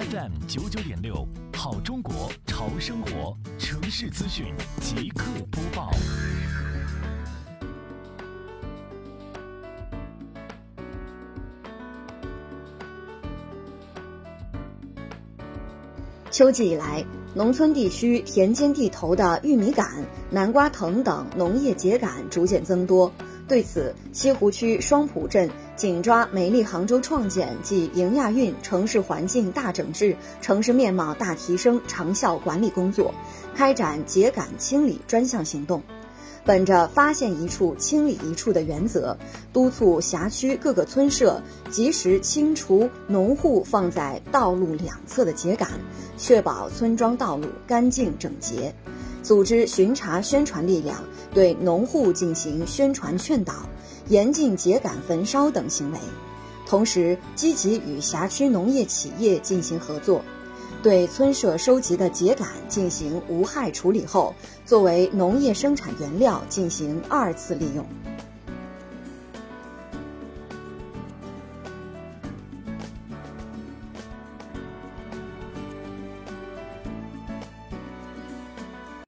FM 九九点六，好中国潮生活城市资讯即刻播报。秋季以来，农村地区田间地头的玉米杆、南瓜藤等农业秸秆逐渐增多。对此，西湖区双浦镇紧抓“美丽杭州创建暨迎亚运城市环境大整治、城市面貌大提升”长效管理工作，开展秸秆清理专项行动。本着发现一处清理一处的原则，督促辖区各个村社及时清除农户放在道路两侧的秸秆，确保村庄道路干净整洁。组织巡查宣传力量，对农户进行宣传劝导，严禁秸秆焚烧等行为。同时，积极与辖区农业企业进行合作，对村社收集的秸秆进行无害处理后，作为农业生产原料进行二次利用。